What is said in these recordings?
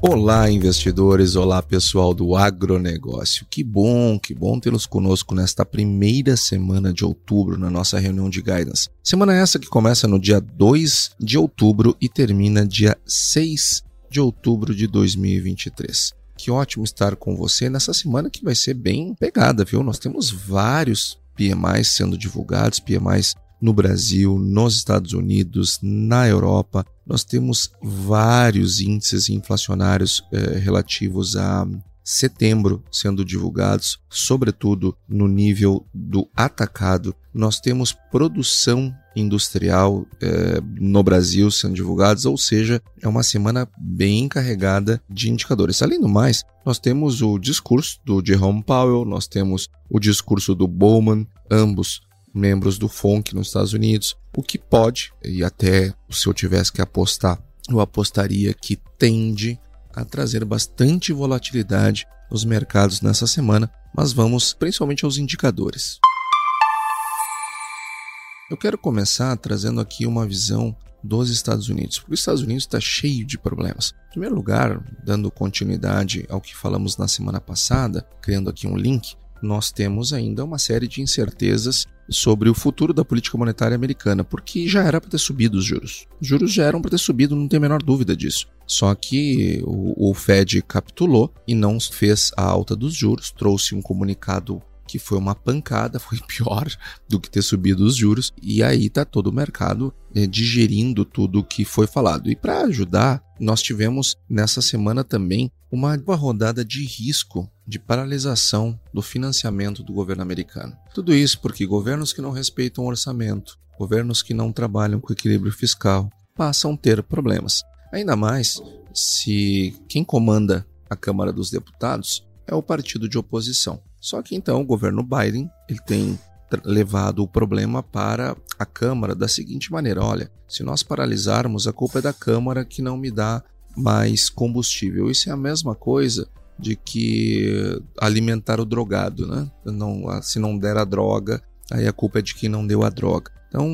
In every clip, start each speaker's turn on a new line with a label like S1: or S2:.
S1: Olá, investidores! Olá, pessoal do agronegócio. Que bom, que bom tê-los conosco nesta primeira semana de outubro na nossa reunião de guidance. Semana essa que começa no dia 2 de outubro e termina dia 6 de outubro de 2023. Que ótimo estar com você nessa semana que vai ser bem pegada, viu? Nós temos vários PMIs sendo divulgados, PMIs no Brasil, nos Estados Unidos, na Europa. Nós temos vários índices inflacionários eh, relativos a setembro sendo divulgados, sobretudo no nível do atacado. Nós temos produção industrial eh, no Brasil sendo divulgados, ou seja, é uma semana bem carregada de indicadores. Além do mais, nós temos o discurso do Jerome Powell, nós temos o discurso do Bowman, ambos membros do FONC nos Estados Unidos, o que pode, e até se eu tivesse que apostar, eu apostaria que tende a trazer bastante volatilidade nos mercados nessa semana, mas vamos principalmente aos indicadores. Eu quero começar trazendo aqui uma visão dos Estados Unidos, porque os Estados Unidos está cheio de problemas. Em primeiro lugar, dando continuidade ao que falamos na semana passada, criando aqui um link, nós temos ainda uma série de incertezas sobre o futuro da política monetária americana, porque já era para ter subido os juros. Os juros já eram para ter subido, não tem a menor dúvida disso. Só que o, o Fed capitulou e não fez a alta dos juros, trouxe um comunicado que foi uma pancada, foi pior do que ter subido os juros, e aí tá todo o mercado é, digerindo tudo o que foi falado. E para ajudar, nós tivemos nessa semana também uma rodada de risco de paralisação do financiamento do governo americano. Tudo isso porque governos que não respeitam o orçamento, governos que não trabalham com equilíbrio fiscal, passam a ter problemas. Ainda mais se quem comanda a Câmara dos Deputados é o partido de oposição. Só que então o governo Biden ele tem levado o problema para a Câmara da seguinte maneira: olha, se nós paralisarmos, a culpa é da Câmara que não me dá mais combustível. Isso é a mesma coisa de que alimentar o drogado, né? Não, se não der a droga, aí a culpa é de quem não deu a droga. Então,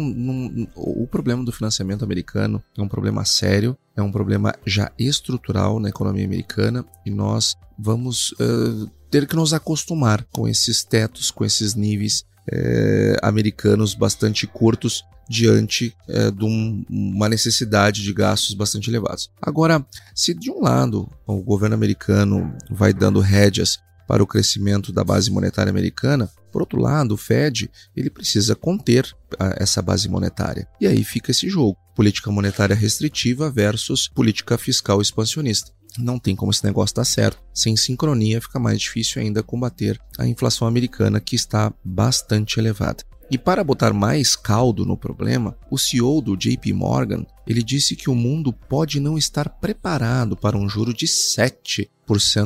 S1: o problema do financiamento americano é um problema sério, é um problema já estrutural na economia americana e nós vamos uh, ter que nos acostumar com esses tetos, com esses níveis uh, americanos bastante curtos diante é, de um, uma necessidade de gastos bastante elevados. Agora, se de um lado o governo americano vai dando rédeas para o crescimento da base monetária americana, por outro lado, o Fed ele precisa conter a, essa base monetária. E aí fica esse jogo: política monetária restritiva versus política fiscal expansionista. Não tem como esse negócio dar certo. Sem sincronia, fica mais difícil ainda combater a inflação americana, que está bastante elevada. E para botar mais caldo no problema, o CEO do JP Morgan, ele disse que o mundo pode não estar preparado para um juro de 7%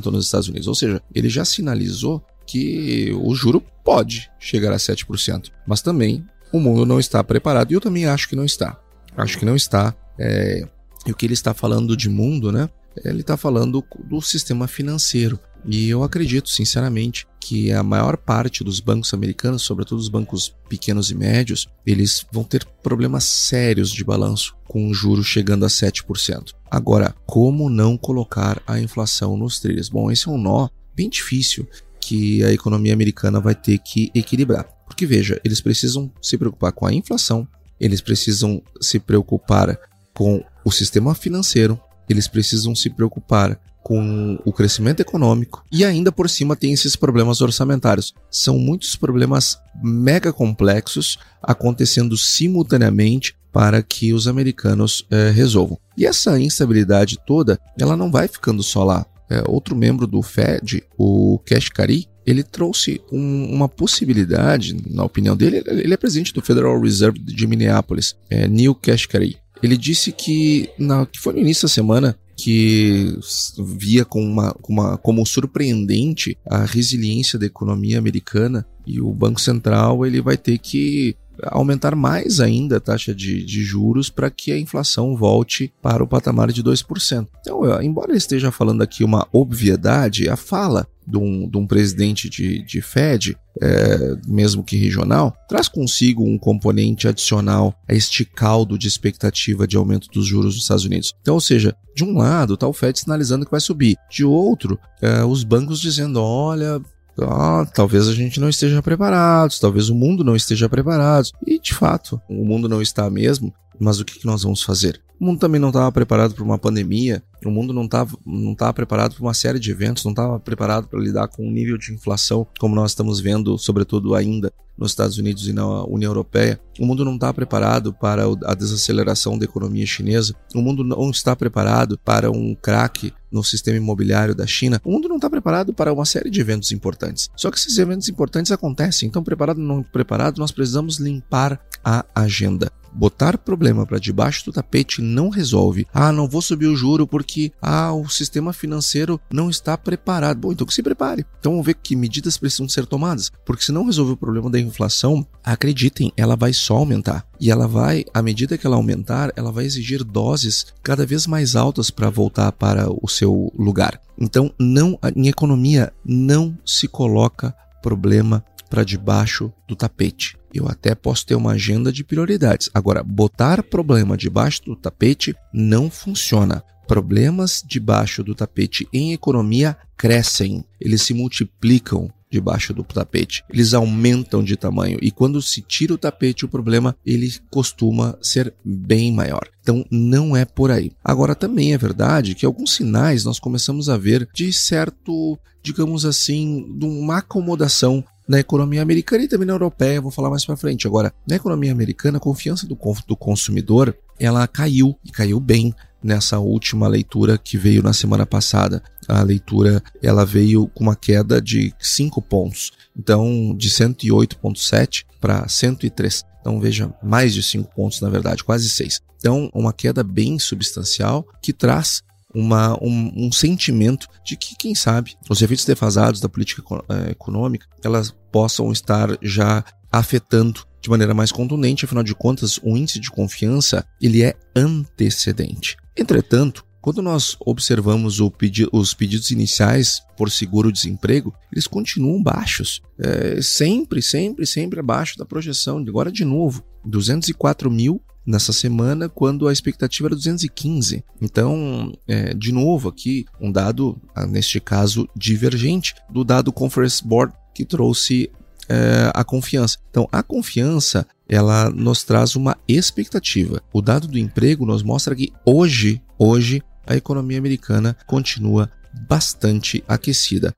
S1: nos Estados Unidos. Ou seja, ele já sinalizou que o juro pode chegar a 7%, mas também o mundo não está preparado e eu também acho que não está. Acho que não está. É... E o que ele está falando de mundo, né? Ele está falando do sistema financeiro. E eu acredito, sinceramente, que a maior parte dos bancos americanos, sobretudo os bancos pequenos e médios, eles vão ter problemas sérios de balanço com o juro chegando a 7%. Agora, como não colocar a inflação nos trilhos? Bom, esse é um nó bem difícil que a economia americana vai ter que equilibrar. Porque veja, eles precisam se preocupar com a inflação, eles precisam se preocupar com o sistema financeiro, eles precisam se preocupar com o crescimento econômico e ainda por cima tem esses problemas orçamentários. São muitos problemas mega complexos acontecendo simultaneamente para que os americanos é, resolvam. E essa instabilidade toda, ela não vai ficando só lá. É, outro membro do Fed, o Kashkari, ele trouxe um, uma possibilidade, na opinião dele, ele é presidente do Federal Reserve de Minneapolis, é, Neil Kashkari. Ele disse que, na, que foi no início da semana que via com uma, uma, como surpreendente a resiliência da economia americana e o Banco Central ele vai ter que aumentar mais ainda a taxa de, de juros para que a inflação volte para o patamar de 2%. Então, embora ele esteja falando aqui uma obviedade, a fala de um, de um presidente de, de Fed, é, mesmo que regional, traz consigo um componente adicional a este caldo de expectativa de aumento dos juros nos Estados Unidos. Então, ou seja, de um lado está o Fed sinalizando que vai subir, de outro, é, os bancos dizendo: olha, ah, talvez a gente não esteja preparado, talvez o mundo não esteja preparado. E de fato, o mundo não está mesmo, mas o que nós vamos fazer? O mundo também não estava preparado para uma pandemia, o mundo não estava não tava preparado para uma série de eventos, não estava preparado para lidar com um nível de inflação como nós estamos vendo, sobretudo ainda nos Estados Unidos e na União Europeia. O mundo não está preparado para a desaceleração da economia chinesa. O mundo não está preparado para um craque no sistema imobiliário da China. O mundo não está preparado para uma série de eventos importantes. Só que esses eventos importantes acontecem. Então, preparado ou não preparado, nós precisamos limpar a agenda. Botar problema para debaixo do tapete não resolve. Ah, não vou subir o juro porque ah, o sistema financeiro não está preparado. Bom, então que se prepare. Então vamos ver que medidas precisam ser tomadas, porque se não resolver o problema da inflação, acreditem, ela vai só aumentar. E ela vai, à medida que ela aumentar, ela vai exigir doses cada vez mais altas para voltar para o seu lugar. Então, não em economia não se coloca problema para debaixo do tapete. Eu até posso ter uma agenda de prioridades. Agora, botar problema debaixo do tapete não funciona. Problemas debaixo do tapete em economia crescem, eles se multiplicam debaixo do tapete. Eles aumentam de tamanho e quando se tira o tapete, o problema ele costuma ser bem maior. Então não é por aí. Agora também é verdade que alguns sinais nós começamos a ver de certo, digamos assim, de uma acomodação na economia americana e também na europeia, vou falar mais para frente. Agora, na economia americana, a confiança do, do consumidor, ela caiu e caiu bem nessa última leitura que veio na semana passada. A leitura ela veio com uma queda de 5 pontos, então de 108.7 para 103. Então veja, mais de 5 pontos na verdade, quase 6. Então, uma queda bem substancial que traz uma, um, um, sentimento de que, quem sabe, os efeitos defasados da política eh, econômica elas possam estar já afetando de maneira mais contundente, afinal de contas, o índice de confiança ele é antecedente. Entretanto, quando nós observamos pedi os pedidos iniciais por seguro-desemprego, eles continuam baixos, é, sempre, sempre, sempre abaixo da projeção. Agora, de novo, 204 mil nessa semana, quando a expectativa era 215. Então, é, de novo, aqui um dado, ah, neste caso, divergente do dado Conference Board que trouxe é, a confiança. Então, a confiança ela nos traz uma expectativa. O dado do emprego nos mostra que hoje, hoje, a economia americana continua bastante aquecida.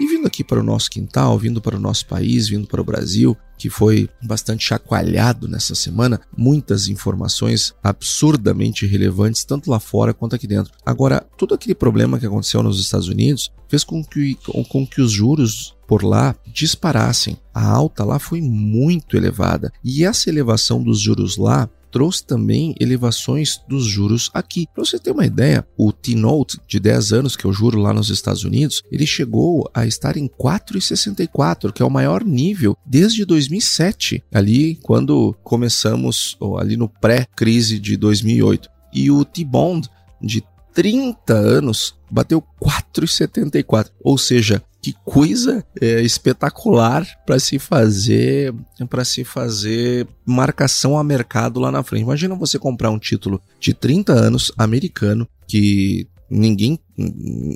S1: E vindo aqui para o nosso quintal, vindo para o nosso país, vindo para o Brasil, que foi bastante chacoalhado nessa semana, muitas informações absurdamente relevantes, tanto lá fora quanto aqui dentro. Agora, todo aquele problema que aconteceu nos Estados Unidos fez com que, com que os juros por lá disparassem. A alta lá foi muito elevada e essa elevação dos juros lá trouxe também elevações dos juros aqui. Para você ter uma ideia, o T-Note de 10 anos, que é o juro lá nos Estados Unidos, ele chegou a estar em 4,64, que é o maior nível desde 2007, ali quando começamos, ou ali no pré-crise de 2008. E o T-Bond de 30 anos bateu 4,74, ou seja, que coisa é, espetacular para se fazer para se fazer marcação a mercado lá na frente. Imagina você comprar um título de 30 anos americano que ninguém,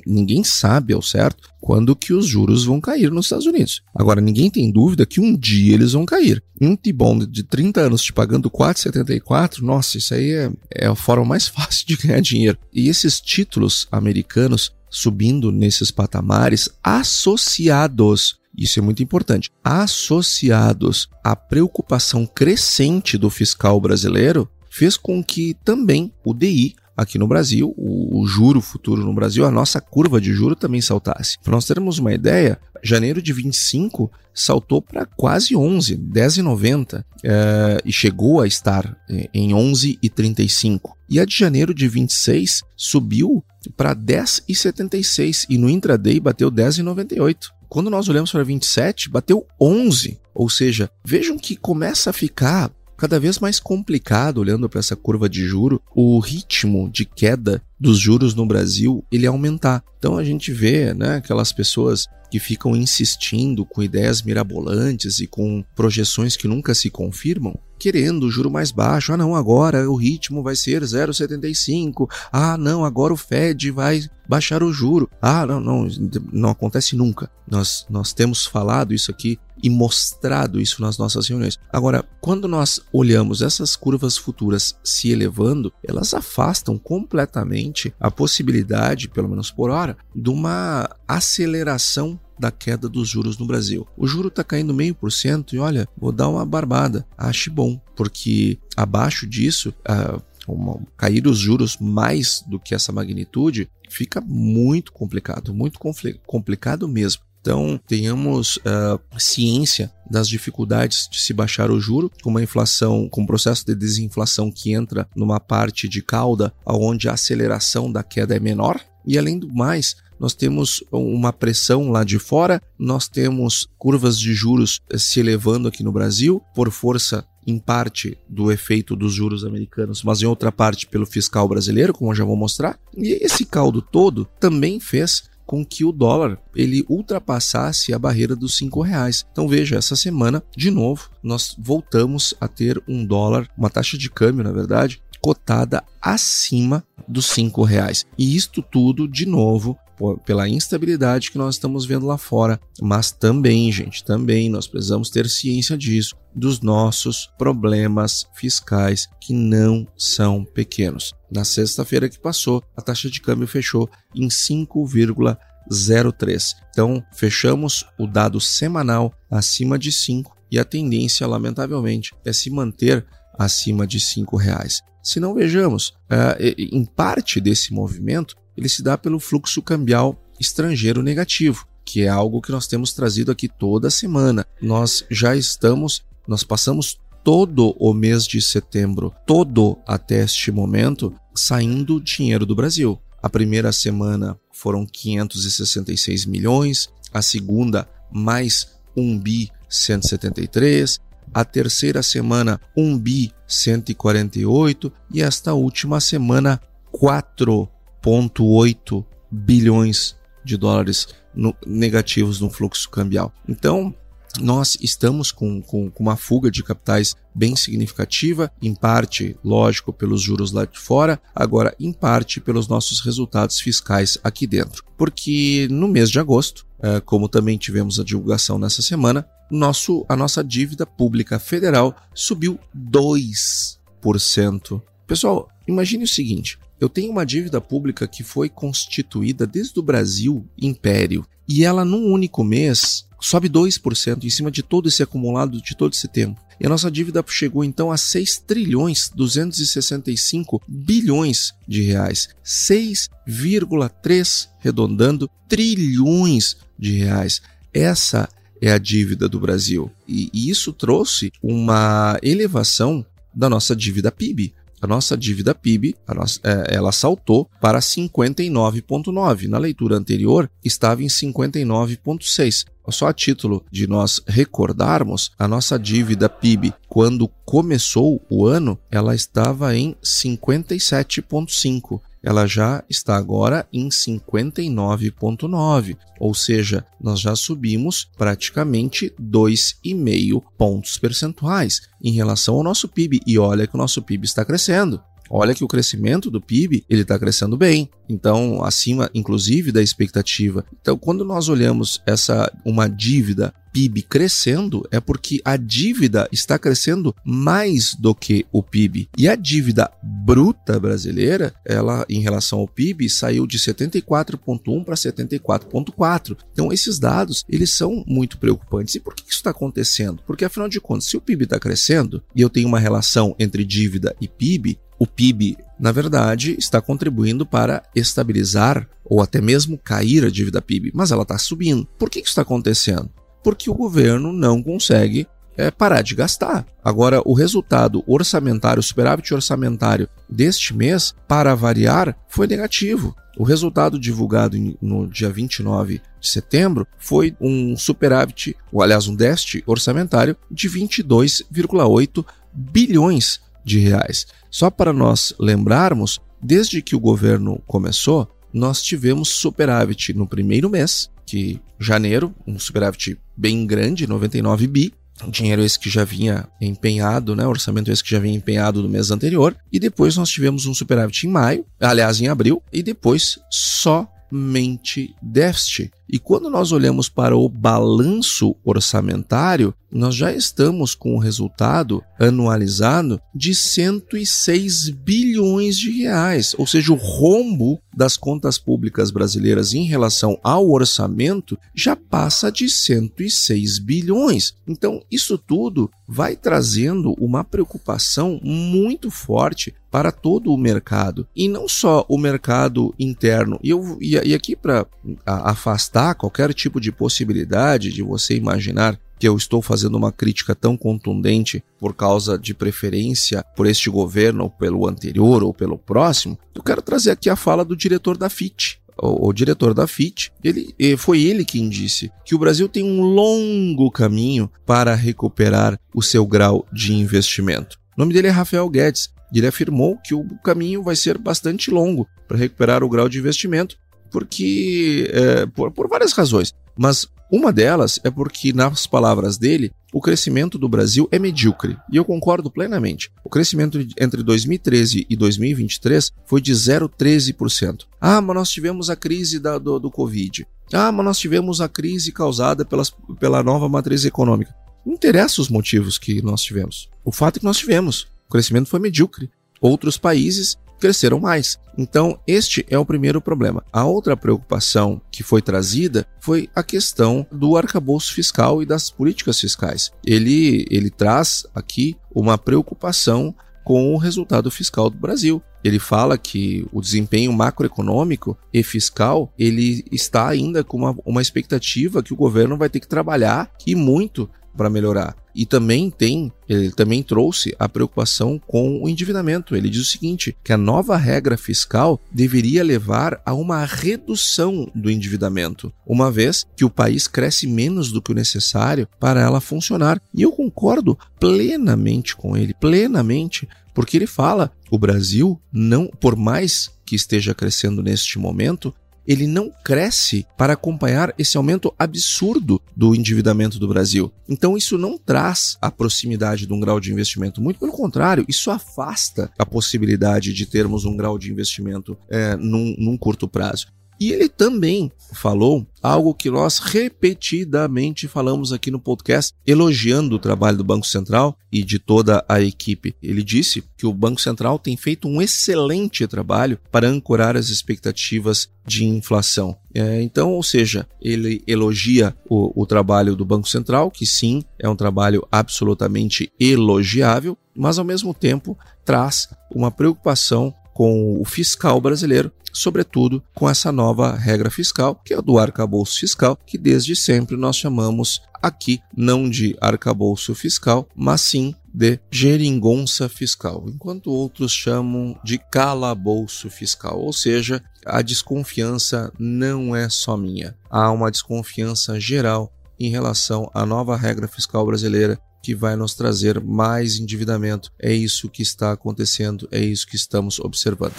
S1: ninguém sabe ao certo quando que os juros vão cair nos Estados Unidos. Agora, ninguém tem dúvida que um dia eles vão cair. Um T-Bond de 30 anos te pagando 4,74, nossa, isso aí é, é a forma mais fácil de ganhar dinheiro. E esses títulos americanos subindo nesses patamares associados isso é muito importante. Associados à preocupação crescente do fiscal brasileiro, fez com que também o DI aqui no Brasil, o, o, juro futuro no Brasil, a nossa curva de juro também saltasse. Para nós termos uma ideia, janeiro de 25 saltou para quase 11, 10,90 é, e chegou a estar em 11,35. E a de janeiro de 26 subiu para 10,76 e no intraday bateu 10,98. Quando nós olhamos para 27, bateu 11. Ou seja, vejam que começa a ficar cada vez mais complicado olhando para essa curva de juro, o ritmo de queda dos juros no Brasil ele aumentar. Então a gente vê, né, aquelas pessoas que ficam insistindo com ideias mirabolantes e com projeções que nunca se confirmam, querendo o juro mais baixo. Ah, não, agora o ritmo vai ser 0,75. Ah, não, agora o Fed vai baixar o juro. Ah, não, não, não acontece nunca. Nós, nós temos falado isso aqui e mostrado isso nas nossas reuniões. Agora, quando nós olhamos essas curvas futuras se elevando, elas afastam completamente a possibilidade, pelo menos por hora, de uma aceleração da queda dos juros no Brasil. O juro está caindo meio por cento e olha, vou dar uma barbada. Ache bom, porque abaixo disso, uh, uma, cair os juros mais do que essa magnitude fica muito complicado, muito complicado mesmo. Então, tenhamos uh, ciência das dificuldades de se baixar o juro, com uma inflação, com um processo de desinflação que entra numa parte de cauda, onde a aceleração da queda é menor. E além do mais, nós temos uma pressão lá de fora, nós temos curvas de juros eh, se elevando aqui no Brasil por força em parte do efeito dos juros americanos, mas em outra parte pelo fiscal brasileiro, como eu já vou mostrar. E esse caldo todo também fez com que o dólar ele ultrapassasse a barreira dos cinco reais. Então veja, essa semana de novo nós voltamos a ter um dólar, uma taxa de câmbio, na verdade, cotada acima dos cinco reais. E isto tudo de novo pela instabilidade que nós estamos vendo lá fora, mas também, gente, também nós precisamos ter ciência disso, dos nossos problemas fiscais que não são pequenos. Na sexta-feira que passou, a taxa de câmbio fechou em 5,03. Então, fechamos o dado semanal acima de 5 e a tendência, lamentavelmente, é se manter acima de 5 reais. Se não vejamos, eh, em parte desse movimento, ele se dá pelo fluxo cambial estrangeiro negativo, que é algo que nós temos trazido aqui toda semana. Nós já estamos, nós passamos todo o mês de setembro, todo até este momento, saindo dinheiro do Brasil. A primeira semana foram 566 milhões, a segunda mais 1 bi 173, a terceira semana 1 bi 148 e esta última semana 4 1,8 bilhões de dólares no, negativos no fluxo cambial. Então, nós estamos com, com, com, uma fuga de capitais bem significativa, em parte, lógico, pelos juros lá de fora, agora em parte pelos nossos resultados fiscais aqui dentro. Porque no mês de agosto, é, como também tivemos a divulgação nessa semana, nosso, a nossa dívida pública federal subiu 2%. Pessoal, imagine o seguinte: eu tenho uma dívida pública que foi constituída desde o Brasil Império e ela num único mês sobe 2% em cima de todo esse acumulado de todo esse tempo. E a nossa dívida chegou então a 6 trilhões 265 bilhões de reais. 6,3 redondando trilhões de reais. Essa é a dívida do Brasil. E isso trouxe uma elevação da nossa dívida PIB a nossa dívida PIB, nossa, é, ela saltou para 59,9. Na leitura anterior, estava em 59,6. Só a título de nós recordarmos, a nossa dívida PIB, quando começou o ano, ela estava em 57,5 ela já está agora em 59,9, ou seja, nós já subimos praticamente 2,5 pontos percentuais em relação ao nosso PIB. E olha que o nosso PIB está crescendo. Olha que o crescimento do PIB ele está crescendo bem, então acima, inclusive, da expectativa. Então, quando nós olhamos essa uma dívida PIB crescendo é porque a dívida está crescendo mais do que o PIB. E a dívida bruta brasileira, ela em relação ao PIB saiu de 74.1 para 74.4. Então esses dados, eles são muito preocupantes. E por que isso está acontecendo? Porque afinal de contas, se o PIB está crescendo e eu tenho uma relação entre dívida e PIB, o PIB, na verdade, está contribuindo para estabilizar ou até mesmo cair a dívida PIB, mas ela está subindo. Por que isso está acontecendo? porque o governo não consegue é, parar de gastar. Agora, o resultado orçamentário, o superávit orçamentário deste mês, para variar, foi negativo. O resultado divulgado no dia 29 de setembro foi um superávit, ou aliás, um déficit orçamentário de 22,8 bilhões de reais. Só para nós lembrarmos, desde que o governo começou, nós tivemos superávit no primeiro mês, que janeiro, um superávit bem grande, 99 bi, dinheiro esse que já vinha empenhado, né, orçamento esse que já vinha empenhado do mês anterior, e depois nós tivemos um superávit em maio, aliás em abril, e depois somente déficit. E quando nós olhamos para o balanço orçamentário, nós já estamos com o resultado anualizado de 106 bilhões de reais, ou seja, o rombo das contas públicas brasileiras em relação ao orçamento já passa de 106 bilhões. Então, isso tudo vai trazendo uma preocupação muito forte para todo o mercado e não só o mercado interno. E, eu, e, e aqui para afastar qualquer tipo de possibilidade de você imaginar que eu estou fazendo uma crítica tão contundente por causa de preferência por este governo, ou pelo anterior, ou pelo próximo, eu quero trazer aqui a fala do diretor da FIT. O, o diretor da FIT, ele, foi ele quem disse que o Brasil tem um longo caminho para recuperar o seu grau de investimento. O nome dele é Rafael Guedes. Ele afirmou que o caminho vai ser bastante longo para recuperar o grau de investimento porque é, por, por várias razões. Mas uma delas é porque, nas palavras dele, o crescimento do Brasil é medíocre. E eu concordo plenamente. O crescimento entre 2013 e 2023 foi de 0,13%. Ah, mas nós tivemos a crise da, do, do Covid. Ah, mas nós tivemos a crise causada pelas, pela nova matriz econômica. Não interessa os motivos que nós tivemos. O fato é que nós tivemos. O crescimento foi medíocre. Outros países cresceram mais. Então, este é o primeiro problema. A outra preocupação que foi trazida foi a questão do arcabouço fiscal e das políticas fiscais. Ele, ele traz aqui uma preocupação com o resultado fiscal do Brasil. Ele fala que o desempenho macroeconômico e fiscal ele está ainda com uma, uma expectativa que o governo vai ter que trabalhar e muito para melhorar. E também tem, ele também trouxe a preocupação com o endividamento. Ele diz o seguinte, que a nova regra fiscal deveria levar a uma redução do endividamento, uma vez que o país cresce menos do que o necessário para ela funcionar. E eu concordo plenamente com ele, plenamente, porque ele fala, o Brasil não, por mais que esteja crescendo neste momento, ele não cresce para acompanhar esse aumento absurdo do endividamento do Brasil. Então, isso não traz a proximidade de um grau de investimento. Muito pelo contrário, isso afasta a possibilidade de termos um grau de investimento é, num, num curto prazo. E ele também falou algo que nós repetidamente falamos aqui no podcast, elogiando o trabalho do Banco Central e de toda a equipe. Ele disse que o Banco Central tem feito um excelente trabalho para ancorar as expectativas de inflação. É, então, ou seja, ele elogia o, o trabalho do Banco Central, que sim, é um trabalho absolutamente elogiável, mas ao mesmo tempo traz uma preocupação com o fiscal brasileiro, sobretudo com essa nova regra fiscal, que é do arcabouço fiscal, que desde sempre nós chamamos aqui não de arcabouço fiscal, mas sim de geringonça fiscal, enquanto outros chamam de calabouço fiscal, ou seja, a desconfiança não é só minha. Há uma desconfiança geral em relação à nova regra fiscal brasileira que vai nos trazer mais endividamento. É isso que está acontecendo, é isso que estamos observando.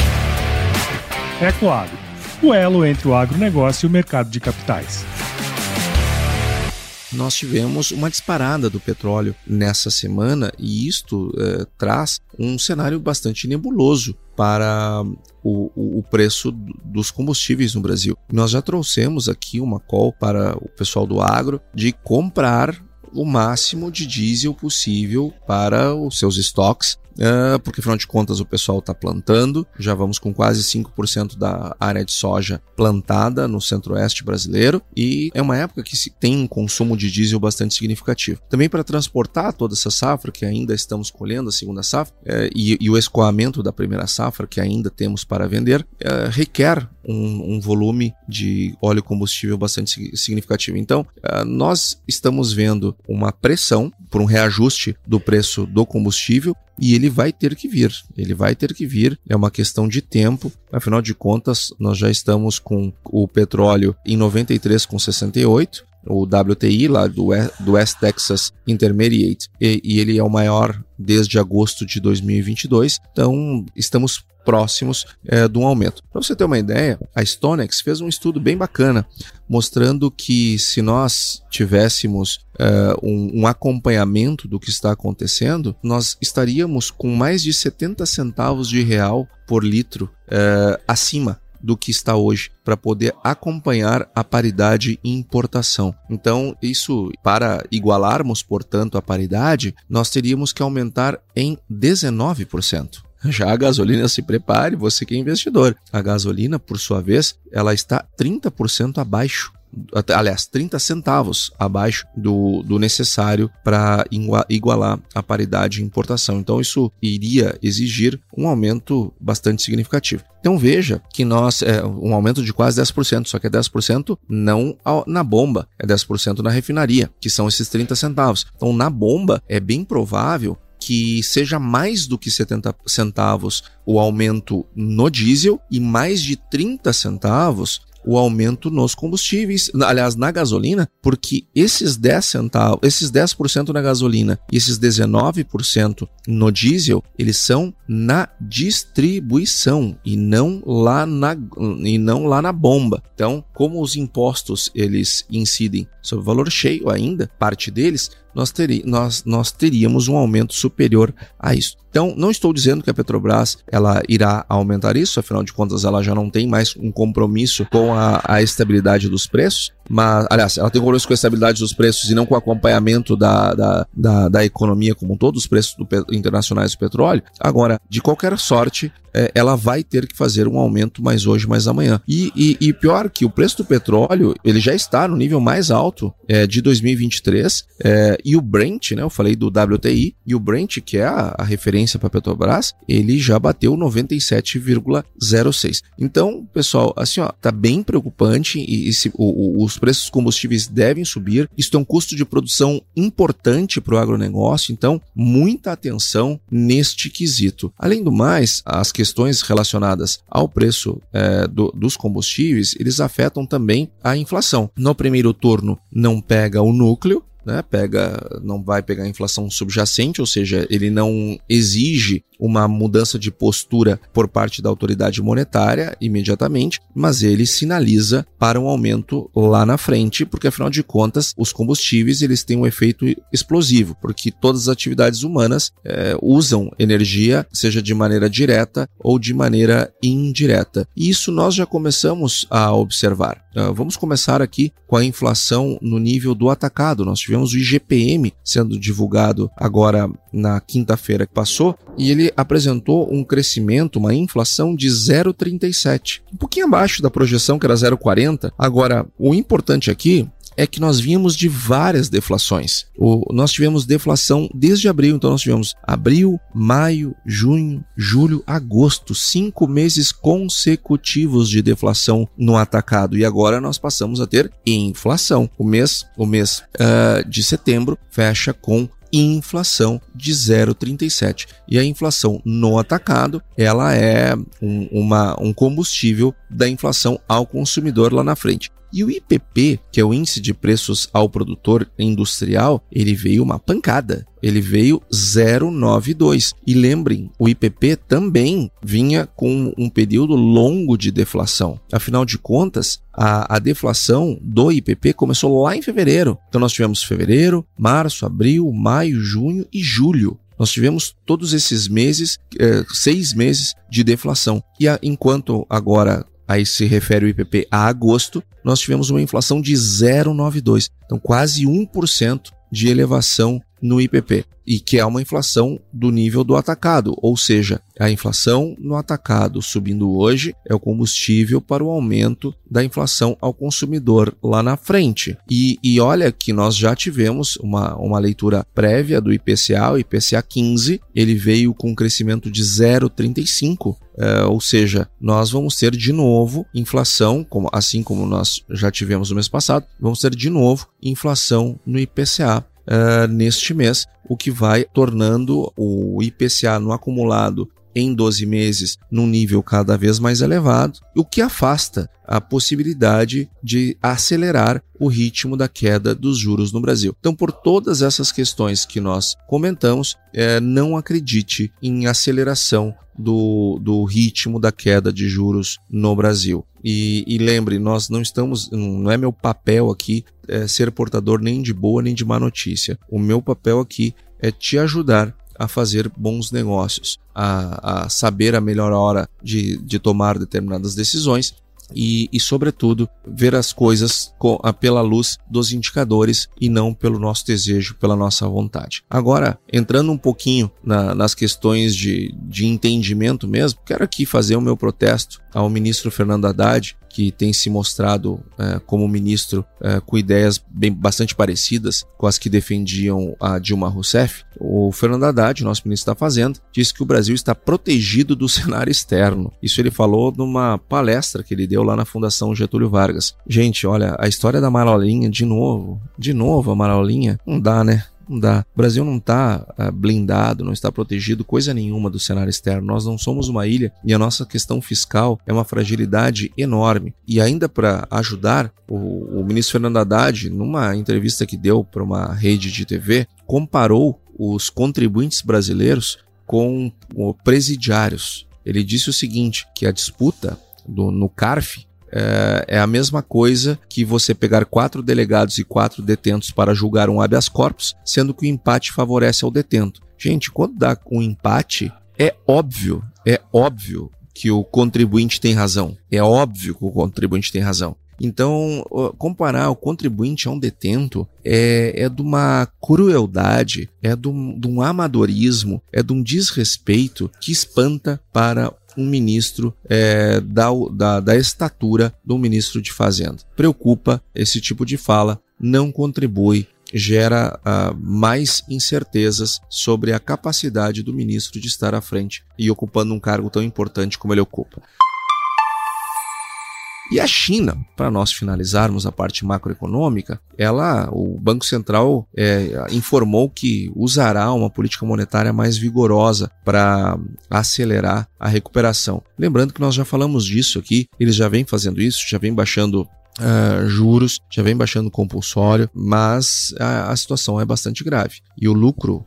S2: Ecoagro, o elo entre o agronegócio e o mercado de capitais.
S1: nós tivemos uma disparada do petróleo nessa semana e isto eh, traz um cenário bastante nebuloso para o, o, preço dos combustíveis no Brasil. Nós já trouxemos aqui uma call para o pessoal do agro de comprar o máximo de diesel possível para os seus estoques Uh, porque afinal de contas o pessoal está plantando, já vamos com quase 5% da área de soja plantada no centro-oeste brasileiro e é uma época que se tem um consumo de diesel bastante significativo. Também para transportar toda essa safra, que ainda estamos colhendo a segunda safra, uh, e, e, o escoamento da primeira safra, que ainda temos para vender, uh, requer um, um, volume de óleo combustível bastante significativo. Então, nós estamos vendo uma pressão por um reajuste do preço do combustível e ele vai ter que vir. Ele vai ter que vir, é uma questão de tempo. Afinal de contas, nós já estamos com o petróleo em 93,68 o WTI lá do, do West Texas Intermediate, e, e, ele é o maior desde agosto de 2022. Então, estamos próximos é, de um aumento. Para você ter uma ideia, a Stonex fez um estudo bem bacana mostrando que se nós tivéssemos é, um, um, acompanhamento do que está acontecendo, nós estaríamos com mais de 70 centavos de real por litro é, acima do que está hoje para poder acompanhar a paridade em importação. Então, isso para igualarmos, portanto, a paridade, nós teríamos que aumentar em 19%. Já a gasolina se prepare, você que é investidor. A gasolina, por sua vez, ela está 30% abaixo aliás, 30 centavos abaixo do, do necessário para igualar a paridade de importação. Então, isso iria exigir um aumento bastante significativo. Então veja que nós, é um aumento de quase 10%, só que é 10% não na bomba, é 10% na refinaria, que são esses 30 centavos. Então na bomba é bem provável que seja mais do que 70 centavos o aumento no diesel e mais de 30 centavos o aumento nos combustíveis, aliás, na gasolina, porque esses 10 centavos, esses 10% na gasolina e esses 19% no diesel, eles são na distribuição e não lá na e não lá na bomba. Então, como os impostos eles incidem sobre o valor cheio ainda, parte deles, nós, teri, nós, nós teríamos um aumento superior a isso. Então, não estou dizendo que a Petrobras ela irá aumentar isso, afinal de contas, ela já não tem mais um compromisso com a, a estabilidade dos preços, mas, aliás, ela tem compromisso com a estabilidade dos preços e não com o acompanhamento da, da, da, da economia como um todo, os preços do, internacionais do petróleo. Agora, de qualquer sorte, é, ela vai ter que fazer um aumento mais hoje, mais amanhã. E, e, e, pior que o preço do petróleo, ele já está no nível mais alto é, de 2023, é, e o Brent, né, eu falei do WTI, e o Brent, que é a, a referência para Petrobras, ele já bateu 97,06. Então, pessoal, assim, ó, tá bem preocupante e, e se, o, o, os preços dos combustíveis devem subir. Isso é um custo de produção importante para o agronegócio, então muita atenção neste quesito. Além do mais, as questões relacionadas ao preço é, do, dos combustíveis, eles afetam também a inflação. No primeiro turno não pega o núcleo, né, pega, não vai pegar a inflação subjacente, ou seja, ele não exige uma mudança de postura por parte da autoridade monetária imediatamente, mas ele sinaliza para um aumento lá na frente, porque afinal de contas os combustíveis eles têm um efeito explosivo, porque todas as atividades humanas é, usam energia, seja de maneira direta ou de maneira indireta. E isso nós já começamos a observar. Uh, vamos começar aqui com a inflação no nível do atacado. Nós tivemos o IGPM sendo divulgado agora na quinta-feira que passou e ele apresentou um crescimento, uma inflação de 0,37, um pouquinho abaixo da projeção que era 0,40. Agora, o importante aqui é que nós vimos de várias deflações. O, nós tivemos deflação desde abril, então nós tivemos abril, maio, junho, julho, agosto, cinco meses consecutivos de deflação no atacado e agora nós passamos a ter inflação. O mês, o mês uh, de setembro fecha com inflação de 0,37. E a inflação no atacado, ela é um, uma, um combustível da inflação ao consumidor lá na frente. E o IPP, que é o índice de preços ao produtor industrial, ele veio uma pancada. Ele veio 0,92. E lembrem, o IPP também vinha com um período longo de deflação. Afinal de contas, a, a, deflação do IPP começou lá em fevereiro. Então nós tivemos fevereiro, março, abril, maio, junho e julho. Nós tivemos todos esses meses, é, seis meses de deflação. E a, enquanto agora aí se refere o IPP a agosto, nós tivemos uma inflação de 0,92. Então quase 1% de elevação no IPP e que é uma inflação do nível do atacado, ou seja, a inflação no atacado subindo hoje é o combustível para o aumento da inflação ao consumidor lá na frente. E, e olha que nós já tivemos uma, uma leitura prévia do IPCA, o IPCA 15, ele veio com um crescimento de 0,35, é, ou seja, nós vamos ter de novo inflação, como, assim como nós já tivemos no mês passado, vamos ter de novo inflação no IPCA uh, neste mês, o que vai tornando o IPCA no acumulado em 12 meses num nível cada vez mais elevado, o que afasta a possibilidade de acelerar o ritmo da queda dos juros no Brasil. Então, por todas essas questões que nós comentamos, é, não acredite em aceleração do, do ritmo da queda de juros no Brasil. E, e lembre, nós não estamos, não é meu papel aqui é, ser portador nem de boa nem de má notícia. O meu papel aqui é te ajudar a fazer bons negócios, a, a saber a melhor hora de, de tomar determinadas decisões e, e, sobretudo, ver as coisas com, a, pela luz dos indicadores e não pelo nosso desejo, pela nossa vontade. Agora, entrando um pouquinho na, nas questões de, de entendimento mesmo, quero aqui fazer o meu protesto ao ministro Fernando Haddad, que tem se mostrado é, como ministro é, com ideias bem, bastante parecidas com as que defendiam a Dilma Rousseff, o Fernando Haddad, nosso ministro da Fazenda, disse que o Brasil está protegido do cenário externo. Isso ele falou numa palestra que ele deu lá na Fundação Getúlio Vargas. Gente, olha, a história da Marolinha, de novo, de novo a Marolinha, não dá, né? Não dá. O Brasil não está uh, blindado, não está protegido coisa nenhuma do cenário externo. Nós não somos uma ilha e a nossa questão fiscal é uma fragilidade enorme. E ainda para ajudar, o, o ministro Fernando Haddad, numa entrevista que deu para uma rede de TV, comparou os contribuintes brasileiros com, com presidiários. Ele disse o seguinte, que a disputa do, no CARF é, é, a mesma coisa que você pegar quatro delegados e quatro detentos para julgar um habeas corpus, sendo que o empate favorece ao detento. Gente, quando dá um empate, é óbvio, é óbvio que o contribuinte tem razão. É óbvio que o contribuinte tem razão. Então, comparar o contribuinte a um detento é, é de uma crueldade, é de um, de um amadorismo, é de um desrespeito que espanta para um ministro é, da, da, da estatura do ministro de Fazenda. Preocupa esse tipo de fala, não contribui gera uh, mais incertezas sobre a capacidade do ministro de estar à frente e ocupando um cargo tão importante como ele ocupa. E a China, para nós finalizarmos a parte macroeconômica, ela, o Banco Central é, informou que usará uma política monetária mais vigorosa para acelerar a recuperação. Lembrando que nós já falamos disso aqui, eles já vêm fazendo isso, já vêm baixando Uh, juros, já vem baixando compulsório, mas a, a, situação é bastante grave. E o lucro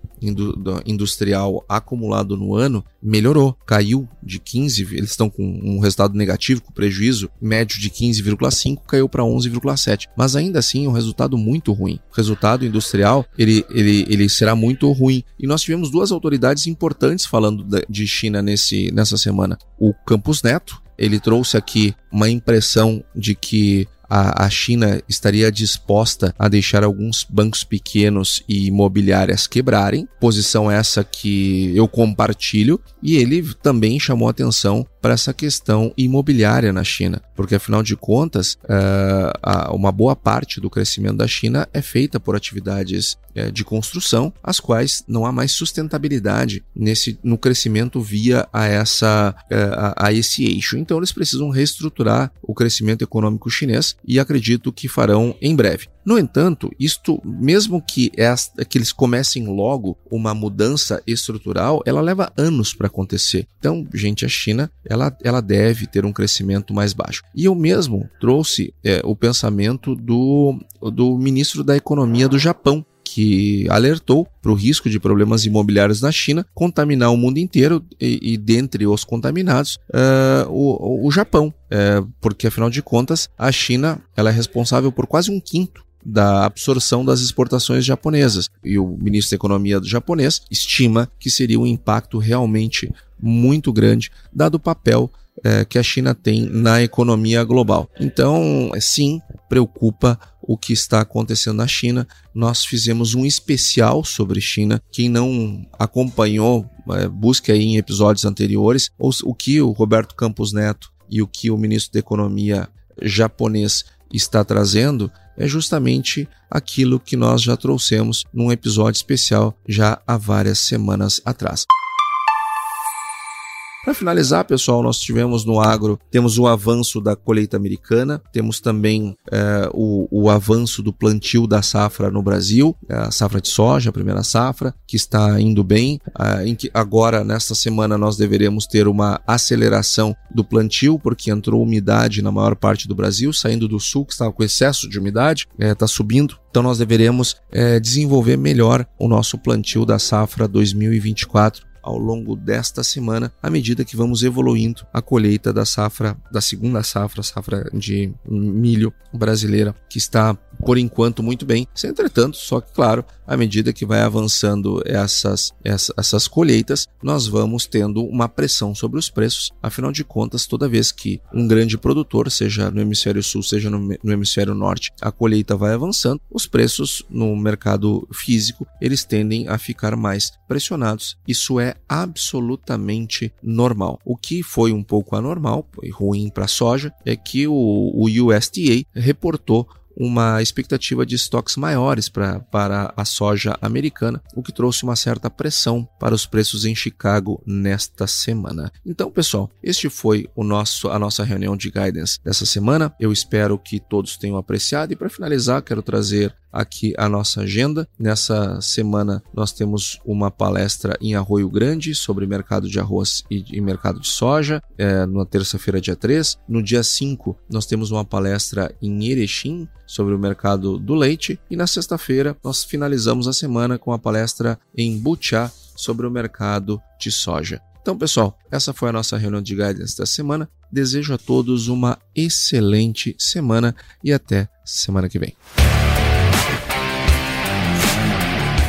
S1: industrial acumulado no ano melhorou, caiu de 15, eles estão com um resultado negativo, com prejuízo médio de 15,5, caiu para 11,7. Mas ainda assim é um resultado muito ruim. O resultado industrial ele, ele, ele será muito ruim. E nós tivemos duas autoridades importantes falando de China nesse, nessa semana. O Campus Neto, ele trouxe aqui uma impressão de que a, a China estaria disposta a deixar alguns bancos pequenos e imobiliárias quebrarem, posição essa que eu compartilho, e ele também chamou atenção para essa questão imobiliária na China, porque afinal de contas, uh, uma boa parte do crescimento da China é feita por atividades uh, de construção, as quais não há mais sustentabilidade nesse, no crescimento via a, essa, a, a esse eixo. Então eles precisam reestruturar o crescimento econômico chinês e acredito que farão em breve. No entanto, isto, mesmo que, esta, que eles comecem logo uma mudança estrutural, ela leva anos para acontecer. Então, gente, a China ela, ela deve ter um crescimento mais baixo. E eu mesmo trouxe é, o pensamento do, do ministro da Economia do Japão, que alertou para o risco de problemas imobiliários na China contaminar o mundo inteiro e, e dentre os contaminados, uh, o, o, Japão, uh, porque afinal de contas a China ela é responsável por quase um quinto da absorção das exportações japonesas. E o ministro da Economia do japonês estima que seria um impacto realmente muito grande, dado o papel é, que a China tem na economia global. Então, sim, preocupa o que está acontecendo na China. Nós fizemos um especial sobre China. Quem não acompanhou, é, busque aí em episódios anteriores o que o Roberto Campos Neto e o que o ministro da Economia japonês está trazendo é justamente aquilo que nós já trouxemos num episódio especial já há várias semanas atrás. Para finalizar, pessoal, nós tivemos no agro, temos o avanço da colheita americana, temos também é, o, o, avanço do plantio da safra no Brasil, é, a safra de soja, a primeira safra, que está indo bem. É, em que agora, nesta semana, nós deveremos ter uma aceleração do plantio, porque entrou umidade na maior parte do Brasil, saindo do sul, que estava com excesso de umidade, está subindo. Então, nós deveremos desenvolver melhor o nosso plantio da safra 2024 ao longo desta semana, à medida que vamos evoluindo a colheita da safra, da segunda safra, safra de milho brasileira, que está por enquanto muito bem. Entretanto, só que claro, à medida que vai avançando essas, essas, essas colheitas, nós vamos tendo uma pressão sobre os preços. Afinal de contas, toda vez que um grande produtor, seja no hemisfério sul, seja no, no hemisfério norte, a colheita vai avançando, os preços no mercado físico eles tendem a ficar mais pressionados. Isso é absolutamente normal. O que foi um pouco anormal e ruim para a soja é que o, o USDA reportou uma expectativa de estoques maiores pra, para a soja americana, o que trouxe uma certa pressão para os preços em Chicago nesta semana. Então, pessoal, este foi o nosso a nossa reunião de guidance dessa semana. Eu espero que todos tenham apreciado e para finalizar, quero trazer aqui a nossa agenda. Nessa semana nós temos uma palestra em Arroio Grande sobre mercado de arroz e, e mercado de soja, é, na terça-feira, dia 3. No dia 5, nós temos uma palestra em Erechim sobre o mercado do leite. E na sexta-feira, nós finalizamos a semana com a palestra em Butiá sobre o mercado de soja. Então, pessoal, essa foi a nossa reunião de guidance da semana. Desejo a todos uma excelente semana e até semana que vem.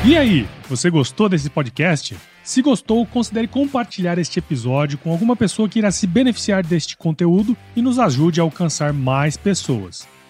S2: E aí, você gostou desse podcast? Se gostou, considere compartilhar este episódio com alguma pessoa que irá se beneficiar deste conteúdo e nos ajude a alcançar mais pessoas.